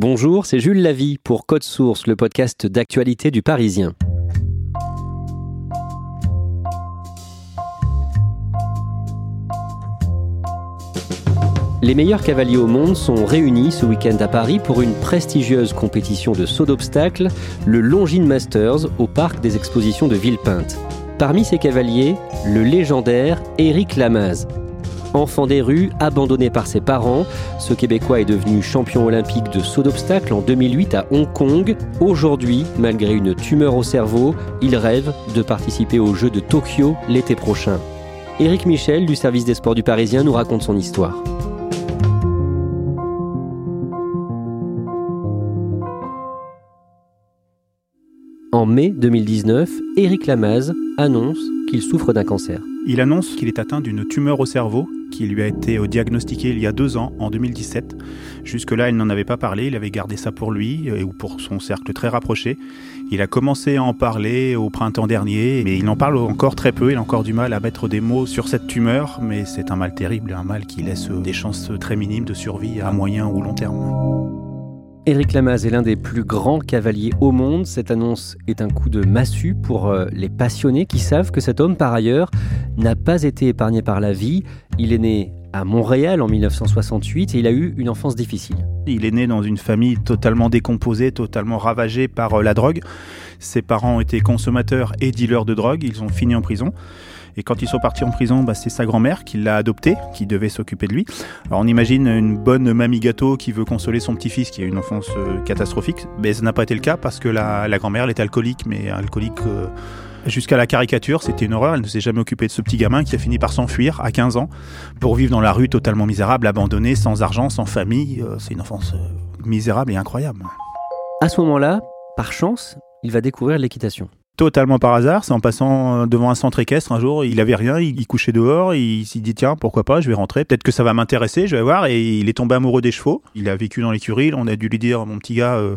Bonjour, c'est Jules Lavie pour Code Source, le podcast d'actualité du Parisien. Les meilleurs cavaliers au monde sont réunis ce week-end à Paris pour une prestigieuse compétition de saut d'obstacles, le Longines Masters, au parc des expositions de Villepinte. Parmi ces cavaliers, le légendaire Éric Lamaze. Enfant des rues, abandonné par ses parents, ce Québécois est devenu champion olympique de saut d'obstacles en 2008 à Hong Kong. Aujourd'hui, malgré une tumeur au cerveau, il rêve de participer aux Jeux de Tokyo l'été prochain. Éric Michel du service des sports du Parisien nous raconte son histoire. En mai 2019, Éric Lamaze annonce qu'il souffre d'un cancer. Il annonce qu'il est atteint d'une tumeur au cerveau qui lui a été diagnostiquée il y a deux ans, en 2017. Jusque-là, il n'en avait pas parlé, il avait gardé ça pour lui ou pour son cercle très rapproché. Il a commencé à en parler au printemps dernier, mais il en parle encore très peu, il a encore du mal à mettre des mots sur cette tumeur, mais c'est un mal terrible, un mal qui laisse des chances très minimes de survie à moyen ou long terme. Éric Lamaze est l'un des plus grands cavaliers au monde. Cette annonce est un coup de massue pour euh, les passionnés qui savent que cet homme, par ailleurs, n'a pas été épargné par la vie. Il est né à Montréal en 1968 et il a eu une enfance difficile. Il est né dans une famille totalement décomposée, totalement ravagée par euh, la drogue. Ses parents été consommateurs et dealers de drogue. Ils ont fini en prison. Et quand ils sont partis en prison, bah, c'est sa grand-mère qui l'a adopté, qui devait s'occuper de lui. Alors on imagine une bonne mamie gâteau qui veut consoler son petit-fils qui a une enfance euh, catastrophique. Mais ça n'a pas été le cas parce que la, grand-mère, elle était alcoolique, mais alcoolique... Euh, jusqu'à la caricature, c'était une horreur. Elle ne s'est jamais occupée de ce petit gamin qui a fini par s'enfuir à 15 ans pour vivre dans la rue totalement misérable, abandonné, sans argent, sans famille. Euh, c'est une enfance misérable et incroyable. À ce moment-là, par chance, il va découvrir l'équitation totalement par hasard, c'est en passant euh, devant un centre équestre un jour, il avait rien, il, couchait dehors, il s'est dit tiens pourquoi pas, je vais rentrer, peut-être que ça va m'intéresser, je vais voir, et il est tombé amoureux des chevaux. Il a vécu dans l'écurie, on a dû lui dire mon petit gars, euh,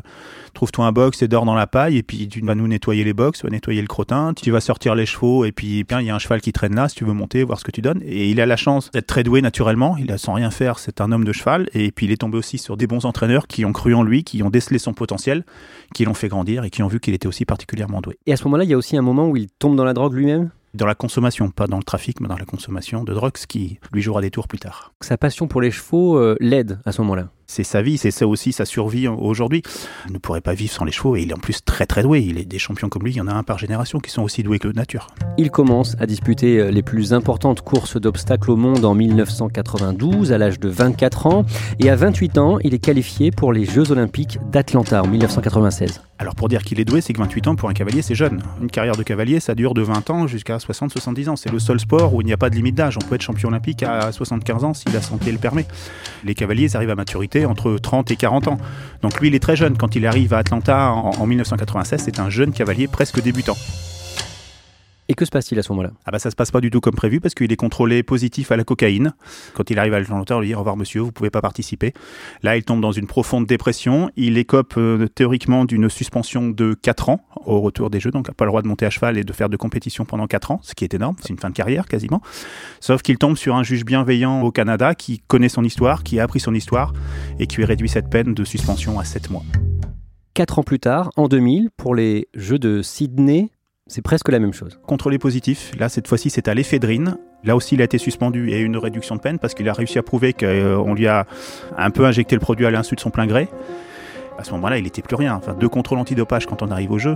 trouve-toi un box et dors dans la paille, et puis tu vas nous nettoyer les box, tu vas nettoyer le crottin, tu vas sortir les chevaux, et puis bien il y a un cheval qui traîne là, si tu veux monter, voir ce que tu donnes. Et il a la chance d'être très doué naturellement, il a sans rien faire, c'est un homme de cheval, et puis il est tombé aussi sur des bons entraîneurs qui ont cru en lui, qui ont décelé son potentiel, qui l'ont fait grandir et qui ont vu qu'il était aussi particulièrement doué. Et à ce moment-là, il y a aussi un moment où il tombe dans la drogue lui-même? Dans la consommation, pas dans le trafic, mais dans la consommation de drogue, ce qui lui jouera des tours plus tard. Sa passion pour les chevaux euh, l'aide à ce moment-là? C'est sa vie, c'est ça aussi sa survie aujourd'hui. Il ne pourrait pas vivre sans les chevaux et il est en plus très très doué. Il est des champions comme lui, il y en a un par génération qui sont aussi doués que nature. Il commence à disputer euh, les plus importantes courses d'obstacles au monde en 1992 à l'âge de 24 ans et à 28 ans, il est qualifié pour les Jeux olympiques d'Atlanta en 1996. Alors pour dire qu'il est doué, c'est que 28 ans pour un cavalier, c'est jeune. Une carrière de cavalier, ça dure de 20 ans jusqu'à 60-70 ans. C'est le seul sport où il n'y a pas de limite d'âge. On peut être champion olympique à 75 ans si la santé le permet. Les cavaliers arrivent à maturité entre 30 et 40 ans. Donc lui, il est très jeune. Quand il arrive à Atlanta en, en 1996, c'est un jeune cavalier presque débutant. Et que se passe-t-il à ce moment-là? Ah bah ça se passe pas du tout comme prévu parce qu'il est contrôlé positif à la cocaïne. Quand il arrive à l'Atlanta, on lui dit au revoir monsieur, vous pouvez pas participer. Là, il tombe dans une profonde dépression. Il écope euh, théoriquement d'une suspension de 4 ans au retour des Jeux, donc il n'a pas le droit de monter à cheval et de faire de compétition pendant 4 ans, ce qui est énorme, c'est une fin de carrière quasiment. Sauf qu'il tombe sur un juge bienveillant au Canada qui connaît son histoire, qui a appris son histoire et qui lui réduit cette peine de suspension à 7 mois. 4 ans plus tard, en 2000, pour les Jeux de Sydney, c'est presque la même chose. Contrôlé positif, là cette fois-ci c'est à l'éphédrine, Là aussi, il a été suspendu et une réduction de peine parce qu'il a réussi à prouver qu'on lui a un peu injecté le produit à l'insu de son plein gré. À ce moment-là, il n'était plus rien. Enfin, deux contrôles antidopage quand on arrive au jeu,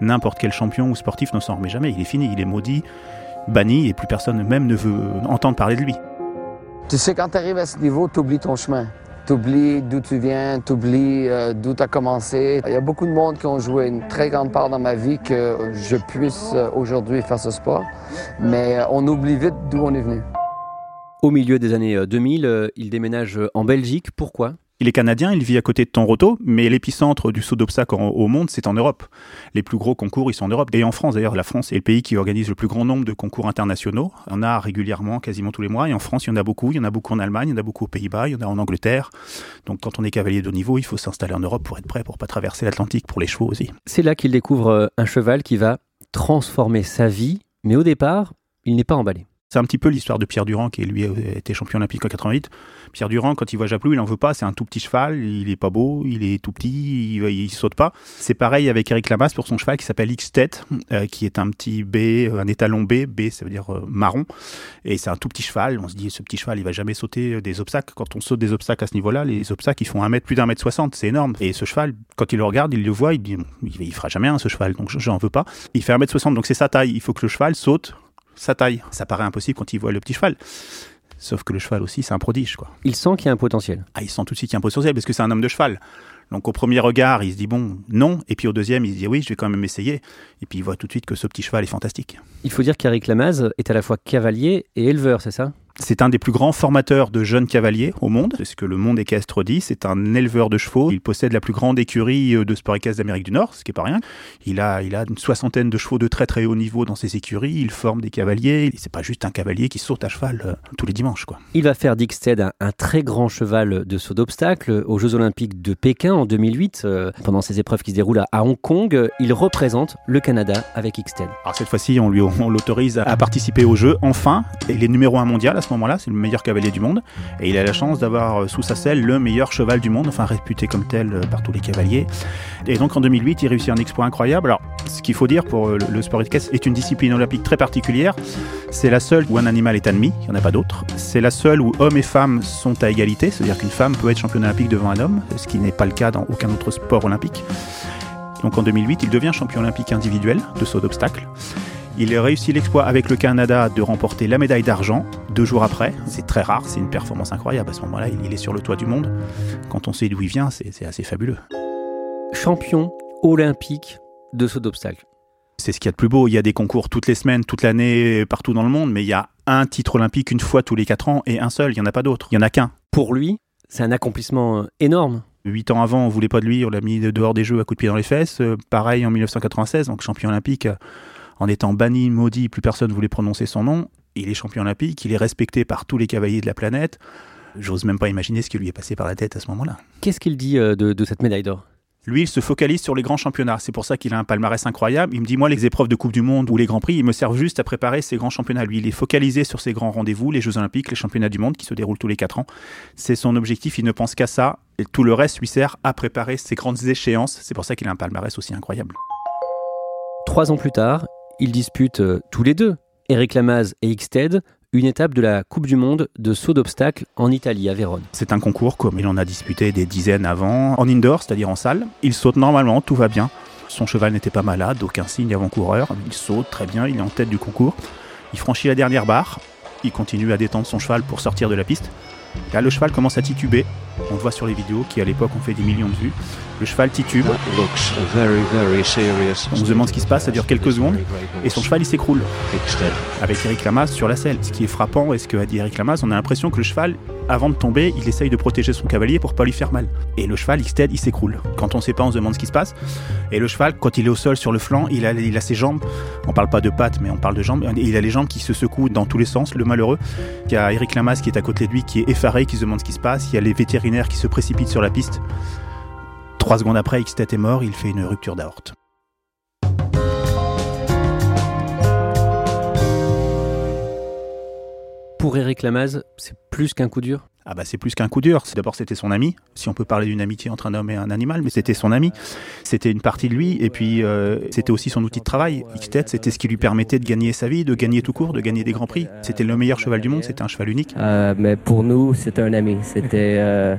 n'importe quel champion ou sportif ne s'en remet jamais. Il est fini, il est maudit, banni et plus personne même ne veut entendre parler de lui. Tu sais, quand tu arrives à ce niveau, tu oublies ton chemin. Tu oublies d'où tu viens, tu oublies euh, d'où tu as commencé. Il y a beaucoup de monde qui ont joué une très grande part dans ma vie que je puisse euh, aujourd'hui faire ce sport. Mais euh, on oublie vite d'où on est venu. Au milieu des années 2000, il déménage en Belgique. Pourquoi? Il est canadien, il vit à côté de Tonroto, mais l'épicentre du saut d'obstacle au monde, c'est en Europe. Les plus gros concours, ils sont en Europe. Et en France, d'ailleurs, la France est le pays qui organise le plus grand nombre de concours internationaux. On a régulièrement, quasiment tous les mois. Et en France, il y en a beaucoup. Il y en a beaucoup en Allemagne, il y en a beaucoup aux Pays-Bas, il y en a en Angleterre. Donc quand on est cavalier de haut niveau, il faut s'installer en Europe pour être prêt, pour pas traverser l'Atlantique, pour les chevaux aussi. C'est là qu'il découvre euh, un cheval qui va transformer sa vie. Mais au départ, il n'est pas emballé. C'est un petit peu l'histoire de Pierre Durand, qui lui a été champion olympique en 88. Pierre Durand, quand il voit Japlou, il n'en veut pas. C'est un tout petit cheval, il est pas beau, il est tout petit, il, il saute pas. C'est pareil avec Eric Lamas pour son cheval qui s'appelle X-Tête, euh, qui est un petit B, euh, un étalon B. B, ça veut dire euh, marron. Et c'est un tout petit cheval. On se dit, ce petit cheval, il va jamais sauter des obstacles. Quand on saute des obstacles à ce niveau-là, les obstacles, ils font un mètre, plus d'un mètre soixante. C'est énorme. Et ce cheval, quand il le regarde, il le voit, il dit, il, il fera jamais ce cheval. Donc, j'en veux pas. Il fait un mètre soixante, donc c'est sa taille. Il faut que le cheval saute sa taille. Ça paraît impossible quand il voit le petit cheval. Sauf que le cheval aussi, c'est un prodige. Quoi. Il sent qu'il y a un potentiel. Ah, il sent tout de suite qu'il y a un potentiel parce que c'est un homme de cheval. Donc au premier regard, il se dit bon, non. Et puis au deuxième, il se dit oui, je vais quand même essayer. Et puis il voit tout de suite que ce petit cheval est fantastique. Il faut dire qu'Eric Lamaze est à la fois cavalier et éleveur, c'est ça? C'est un des plus grands formateurs de jeunes cavaliers au monde. C'est ce que le monde équestre dit. C'est un éleveur de chevaux. Il possède la plus grande écurie euh, de sport équestre d'Amérique du Nord, ce qui est pas rien. Il a, il a une soixantaine de chevaux de très très haut niveau dans ses écuries. Il forme des cavaliers. C'est pas juste un cavalier qui saute à cheval euh, tous les dimanches, quoi. Il va faire d'Ixted un, un, très grand cheval de saut d'obstacle aux Jeux Olympiques de Pékin en 2008. Euh, pendant ces épreuves qui se déroulent à, Hong Kong, il représente le Canada avec Xted. Alors cette fois-ci, on lui on l'autorise à, participer aux Jeux enfin. Il est numéro un mondial à ce moment-là. C'est le meilleur cavalier du monde. Et il a la chance d'avoir euh, sous sa selle le meilleur cheval du monde, enfin réputé comme tel euh, par tous les cavaliers. Et donc en 2008, il réussit un exploit incroyable. Alors, ce qu'il faut dire pour euh, le sport équestre est une discipline olympique très particulière. C'est la seule où un animal est admis, il n'y en a pas d'autres. C'est la seule où hommes et femmes sont à égalité, c'est-à-dire qu'une femme peut être championne olympique devant un homme, ce qui n'est pas le cas dans aucun autre sport olympique. Donc en 2008, il devient champion olympique individuel de saut d'obstacle. Il a réussi l'exploit avec le Canada de remporter la médaille d'argent deux jours après. C'est très rare, c'est une performance incroyable. À ce moment-là, il est sur le toit du monde. Quand on sait d'où il vient, c'est assez fabuleux. Champion olympique de saut d'obstacle. C'est ce qu'il y a de plus beau. Il y a des concours toutes les semaines, toute l'année, partout dans le monde, mais il y a un titre olympique une fois tous les quatre ans et un seul. Il n'y en a pas d'autre. Il n'y en a qu'un. Pour lui, c'est un accomplissement euh, énorme. Huit ans avant, on voulait pas de lui, on l'a mis dehors des Jeux à coups de pied dans les fesses. Euh, pareil en 1996, donc champion olympique en étant banni, maudit, plus personne ne voulait prononcer son nom. Il est champion olympique, il est respecté par tous les cavaliers de la planète. J'ose même pas imaginer ce qui lui est passé par la tête à ce moment-là. Qu'est-ce qu'il dit euh, de, cette médaille d'or? Lui, il se focalise sur les grands championnats. C'est pour ça qu'il a un palmarès incroyable. Il me dit, moi, les épreuves de Coupe du Monde ou les Grands Prix, ils me servent juste à préparer ces grands championnats. Lui, il est focalisé sur ces grands rendez-vous, les Jeux Olympiques, les championnats du monde qui se déroulent tous les quatre ans. C'est son objectif. Il ne pense qu'à ça. Et tout le reste lui sert à préparer ces grandes échéances. C'est pour ça qu'il a un palmarès aussi incroyable. Trois ans plus tard, ils disputent euh, tous les deux, Eric Lamaze et Xted, une étape de la Coupe du Monde de saut d'obstacle en Italie, à Vérone. C'est un concours comme il en a disputé des dizaines avant, en indoor, c'est-à-dire en salle. Il saute normalement, tout va bien. Son cheval n'était pas malade, aucun signe avant-coureur. Il saute très bien, il est en tête du concours. Il franchit la dernière barre, il continue à détendre son cheval pour sortir de la piste. Là, le cheval commence à tituber. On le voit sur les vidéos qui, à l'époque, ont fait des millions de vues. Le cheval titube. On se demande ce qui se passe, ça dure quelques secondes. Et son cheval, il s'écroule. Avec Eric Lamas sur la selle. Ce qui est frappant, et ce que a dit Eric Lamas, on a l'impression que le cheval, avant de tomber, il essaye de protéger son cavalier pour pas lui faire mal. Et le cheval, Xted, il s'écroule. Quand on sait pas, on se demande ce qui se passe. Et le cheval, quand il est au sol sur le flanc, il a, ses jambes. On parle pas de pattes, mais on parle de jambes. Il a les jambes qui se secouent dans tous les sens, le malheureux. Il y a Eric Lamas qui est à côté de lui, qui est effaré, qui se demande ce qui se passe. Il y a les vétérinaires qui se précipitent sur la piste. Trois secondes après, Xtet est mort, il fait une rupture d'aorte. Pour Eric Lamaze, c'est plus qu'un coup dur? Ah bah c'est plus qu'un coup dur. D'abord c'était son ami, si on peut parler d'une amitié entre un homme et un animal, mais c'était son ami. C'était une partie de lui et puis euh, c'était aussi son outil de travail. X-Tête, c'était ce qui lui permettait de gagner sa vie, de gagner tout court, de gagner des grands prix. C'était le meilleur cheval du monde, c'était un cheval unique. Euh, mais pour nous, c'était un ami. C'était euh,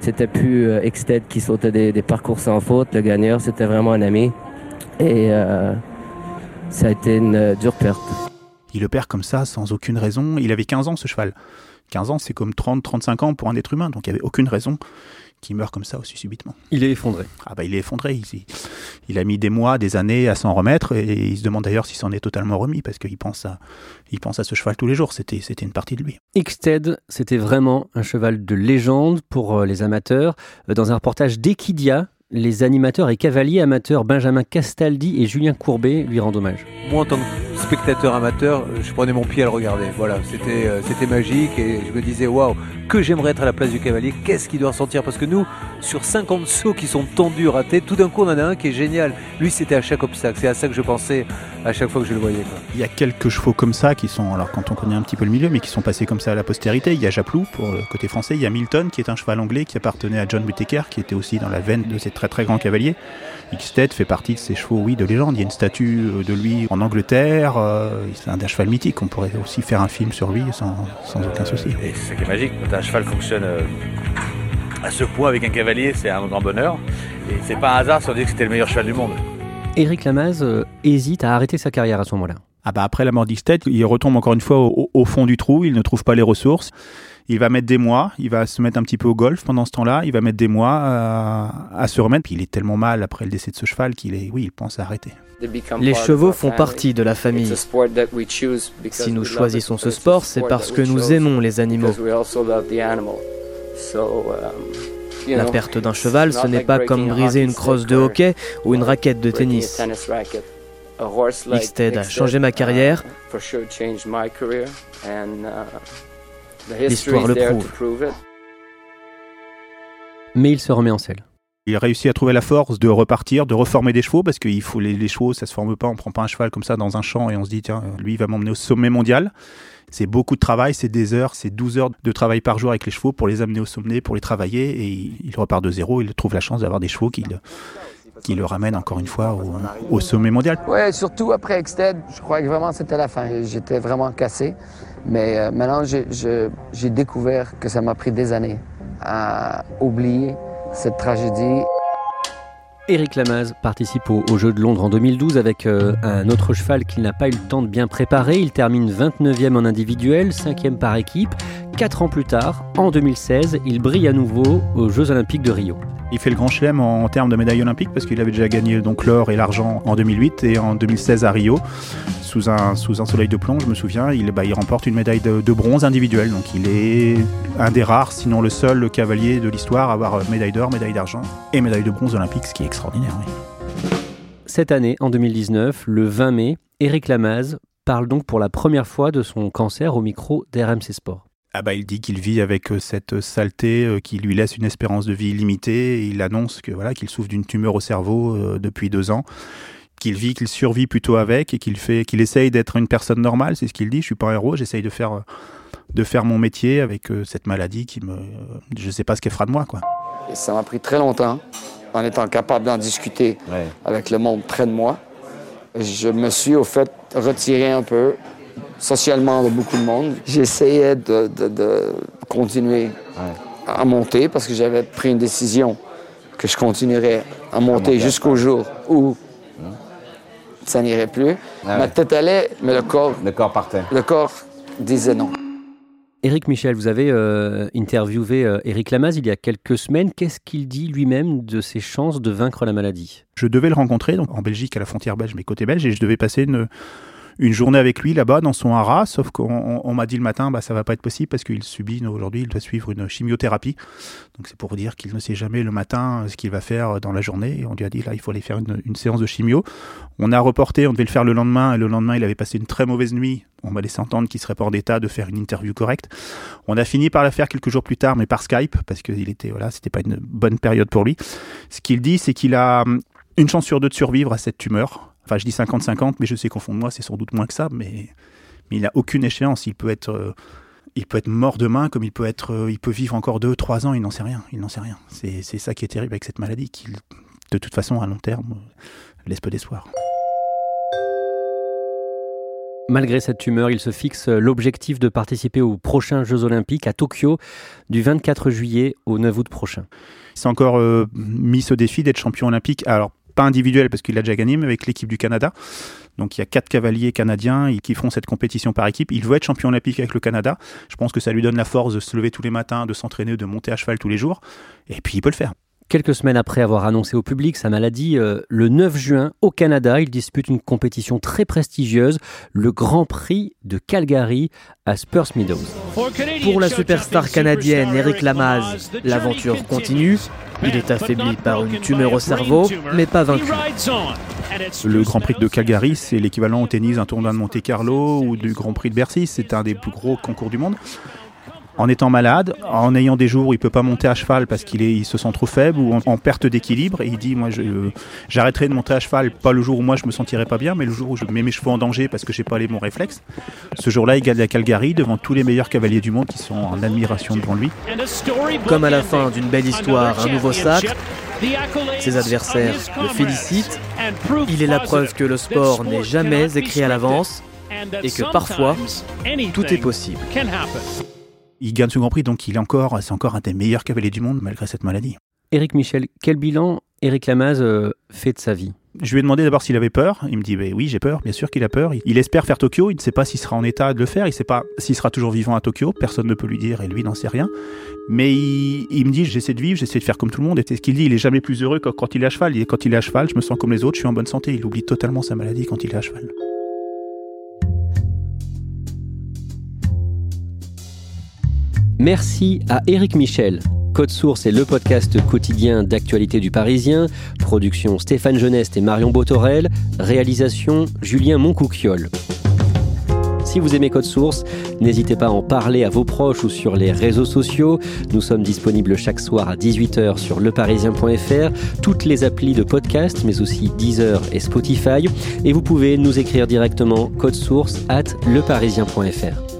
c'était plus euh, X-Tête qui sautait des, des, parcours sans faute. Le gagneur, c'était vraiment un ami. Et euh, ça a été une dure perte. Il le perd comme ça, sans aucune raison. Il avait 15 ans, ce cheval. 15 ans, c'est comme 30, 35 ans pour un être humain, donc il n'y avait aucune raison qu'il meure comme ça aussi subitement. Il est effondré. Ah bah il est effondré. Il, il a mis des mois, des années à s'en remettre et il se demande d'ailleurs s'il s'en est totalement remis parce qu'il pense à, il pense à ce cheval tous les jours. C'était, c'était une partie de lui. Xted, c'était vraiment un cheval de légende pour euh, les amateurs. Euh, dans un reportage d'Equidia, les animateurs et cavaliers amateurs Benjamin Castaldi et Julien Courbet lui rendent hommage. Moi, en tant que spectateur amateur, je prenais mon pied à le regarder. Voilà, c'était euh, c'était magique et je me disais waouh, que j'aimerais être à la place du cavalier. Qu'est-ce qu'il doit ressentir? Parce que nous, sur 50 sauts qui sont tendus, ratés, tout d'un coup, on en a un qui est génial. Lui, c'était à chaque obstacle. C'est à ça que je pensais à chaque fois que je le voyais. Quoi. Il y a quelques chevaux comme ça qui sont, alors quand on connaît un petit peu le milieu, mais qui sont passés comme ça à la postérité. Il y a Japlou pour le côté français. Il y a Milton qui est un cheval anglais qui appartenait à John Whittaker, qui était aussi dans la veine de ces très très grands cavaliers. Xted fait partie de ces chevaux, oui, de légende. Il y a une statue de lui en Angleterre. Euh, c'est un des cheval mythique. On pourrait aussi faire un film sur lui sans, sans aucun souci. Et c'est qui est magique. Quand un cheval fonctionne euh, à ce point avec un cavalier, c'est un grand bonheur. Et c'est pas un hasard si on dit que c'était le meilleur cheval du monde. Éric Lamaze euh, hésite à arrêter sa carrière à ce moment-là. Ah bah après la mort d'Ixted, il retombe encore une fois au, au, fond du trou, il ne trouve pas les ressources. Il va mettre des mois, il va se mettre un petit peu au golf pendant ce temps-là, il va mettre des mois à, à se remettre. Puis il est tellement mal après le décès de ce cheval qu'il est, oui, il pense à arrêter. Les chevaux font partie de la famille. Si nous choisissons ce sport, c'est parce que nous aimons les animaux. La perte d'un cheval, ce n'est pas comme briser une crosse de hockey ou une raquette de tennis. Xted a changé ma carrière. L'histoire le prouve. Mais il se remet en selle. Il réussit à trouver la force de repartir, de reformer des chevaux, parce qu'il faut les, chevaux, ça se forme pas, on prend pas un cheval comme ça dans un champ et on se dit, tiens, lui, il va m'emmener au sommet mondial. C'est beaucoup de travail, c'est des heures, c'est 12 heures de travail par jour avec les chevaux pour les amener au sommet, pour les travailler, et il repart de zéro, il trouve la chance d'avoir des chevaux qui le, qui le ramènent encore une fois au, sommet mondial. Ouais, surtout après Exted, je crois que vraiment c'était la fin. J'étais vraiment cassé. Mais euh, maintenant, j'ai découvert que ça m'a pris des années à oublier cette tragédie. Éric Lamaze participe aux, Jeux de Londres en 2012 avec euh, un autre cheval qu'il n'a pas eu le temps de bien préparer. Il termine 29e en individuel, 5e par équipe. Quatre ans plus tard, en 2016, il brille à nouveau aux Jeux Olympiques de Rio. Il fait le grand chelem en, en termes de médailles olympiques parce qu'il avait déjà gagné donc l'or et l'argent en 2008 et en 2016 à Rio sous un, sous un soleil de plomb, je me souviens, il, bah, il remporte une médaille de, de, bronze individuelle. Donc il est un des rares, sinon le seul cavalier de l'histoire à avoir médaille d'or, médaille d'argent et médaille de bronze olympique, ce qui est extraordinaire. Oui. Cette année, en 2019, le 20 mai, Éric Lamaze parle donc pour la première fois de son cancer au micro d'RMC Sport. Ah bah il dit qu'il vit avec cette saleté qui lui laisse une espérance de vie limitée. Il annonce que voilà qu'il souffre d'une tumeur au cerveau euh, depuis deux ans, qu'il vit, qu'il survit plutôt avec et qu'il fait, qu'il essaye d'être une personne normale. C'est ce qu'il dit. Je suis pas un héros. J'essaye de faire de faire mon métier avec euh, cette maladie qui me, je sais pas ce qu'elle fera de moi quoi. Et ça m'a pris très longtemps en étant capable d'en discuter ouais. avec le monde près de moi. Je me suis au fait retiré un peu socialement de beaucoup de monde. J'essayais de, de, de, continuer ouais. à monter parce que j'avais pris une décision que je continuerais à monter jusqu'au jour où. Ça n'irait plus. Ah Ma tête allait, mais le corps... Le corps partait. Le corps disait non. Éric Michel, vous avez euh, interviewé euh, Éric Lamaze il y a quelques semaines. Qu'est-ce qu'il dit lui-même de ses chances de vaincre la maladie? Je devais le rencontrer donc, en Belgique, à la frontière belge, mais côté belge, et je devais passer une, une journée avec lui là-bas dans son haras, sauf qu'on on, m'a dit le matin, bah, ça va pas être possible parce qu'il subit aujourd'hui, il doit suivre une chimiothérapie. Donc c'est pour dire qu'il ne sait jamais le matin ce qu'il va faire dans la journée. On lui a dit là, il faut aller faire une, une, séance de chimio. On a reporté, on devait le faire le lendemain, et le lendemain, il avait passé une très mauvaise nuit. On m'a laissé entendre qu'il serait pas en état de faire une interview correcte. On a fini par la faire quelques jours plus tard, mais par Skype, parce qu'il était, voilà, c'était pas une bonne période pour lui. Ce qu'il dit, c'est qu'il a une chance sur deux de survivre à cette tumeur. Enfin, je dis 50-50, mais je sais qu'au fond de moi, c'est sans doute moins que ça, mais, mais il n'a aucune échéance. Il peut être. Euh, Il peut être mort demain, comme il peut être, euh, il peut vivre encore deux, trois ans. Il n'en sait rien. Il n'en sait rien. C'est ça qui est terrible avec cette maladie, qui, de toute façon, à long terme, laisse peu d'espoir. Malgré cette tumeur, il se fixe l'objectif de participer aux prochains Jeux Olympiques à Tokyo du 24 juillet au 9 août prochain. Il s'est encore euh, mis ce défi d'être champion olympique. Alors, pas individuel parce qu'il a déjà gagné, mais avec l'équipe du Canada. Donc il y a quatre cavaliers canadiens qui font cette compétition par équipe. Il veut être champion olympique avec le Canada. Je pense que ça lui donne la force de se lever tous les matins, de s'entraîner, de monter à cheval tous les jours. Et puis il peut le faire. Quelques semaines après avoir annoncé au public sa maladie, euh, le 9 juin, au Canada, il dispute une compétition très prestigieuse, le Grand Prix de Calgary à Spurs Meadows. Pour la superstar canadienne Eric Lamaze, l'aventure continue. Il est affaibli par une tumeur au cerveau, mais pas vaincu. Le Grand Prix de Calgary, c'est l'équivalent au tennis d'un tournoi de Monte Carlo ou du Grand Prix de Bercy. C'est un des plus gros concours du monde en étant malade, en ayant des jours où il peut pas monter à cheval parce qu'il il se sent trop faible ou en, perte d'équilibre. Il dit, moi, j'arrêterai de monter à cheval, pas le jour où moi je me sentirai pas bien, mais le jour où je mets mes chevaux en danger parce que j'ai pas les bons réflexes. Ce jour-là, il gagne la Calgary devant tous les meilleurs cavaliers du monde qui sont en admiration devant lui. Comme à la fin d'une belle histoire, un nouveau sacre. Ses adversaires le félicitent. Il est la preuve que le sport n'est jamais écrit à l'avance et que parfois, tout est possible il gagne ce Grand Prix, donc il est encore, c'est encore un des meilleurs cavaliers du monde malgré cette maladie. Éric Michel, quel bilan Éric Lamaze euh, fait de sa vie? Je lui ai demandé d'abord s'il avait peur. Il me dit bah oui, j'ai peur, bien sûr qu'il a peur. Il espère faire Tokyo, il ne sait pas s'il sera en état de le faire, il ne sait pas s'il sera toujours vivant à Tokyo, personne ne peut lui dire et lui n'en sait rien. Mais il, me dit j'essaie de vivre, j'essaie de faire comme tout le monde. Et ce qu'il dit, il est jamais plus heureux que quand il est à cheval. Il, quand il est à cheval, je me sens comme les autres, je suis en bonne santé. Il oublie totalement sa maladie quand il est à cheval. Merci à Éric Michel. Code Source est le podcast quotidien d'actualité du Parisien. Production Stéphane Geneste et Marion Botorel. Réalisation Julien Moncouquiol. Si vous aimez Code Source, n'hésitez pas à en parler à vos proches ou sur les réseaux sociaux. Nous sommes disponibles chaque soir à 18h sur leparisien.fr, toutes les applis de podcast, mais aussi Deezer et Spotify. Et vous pouvez nous écrire directement code source at leparisien.fr.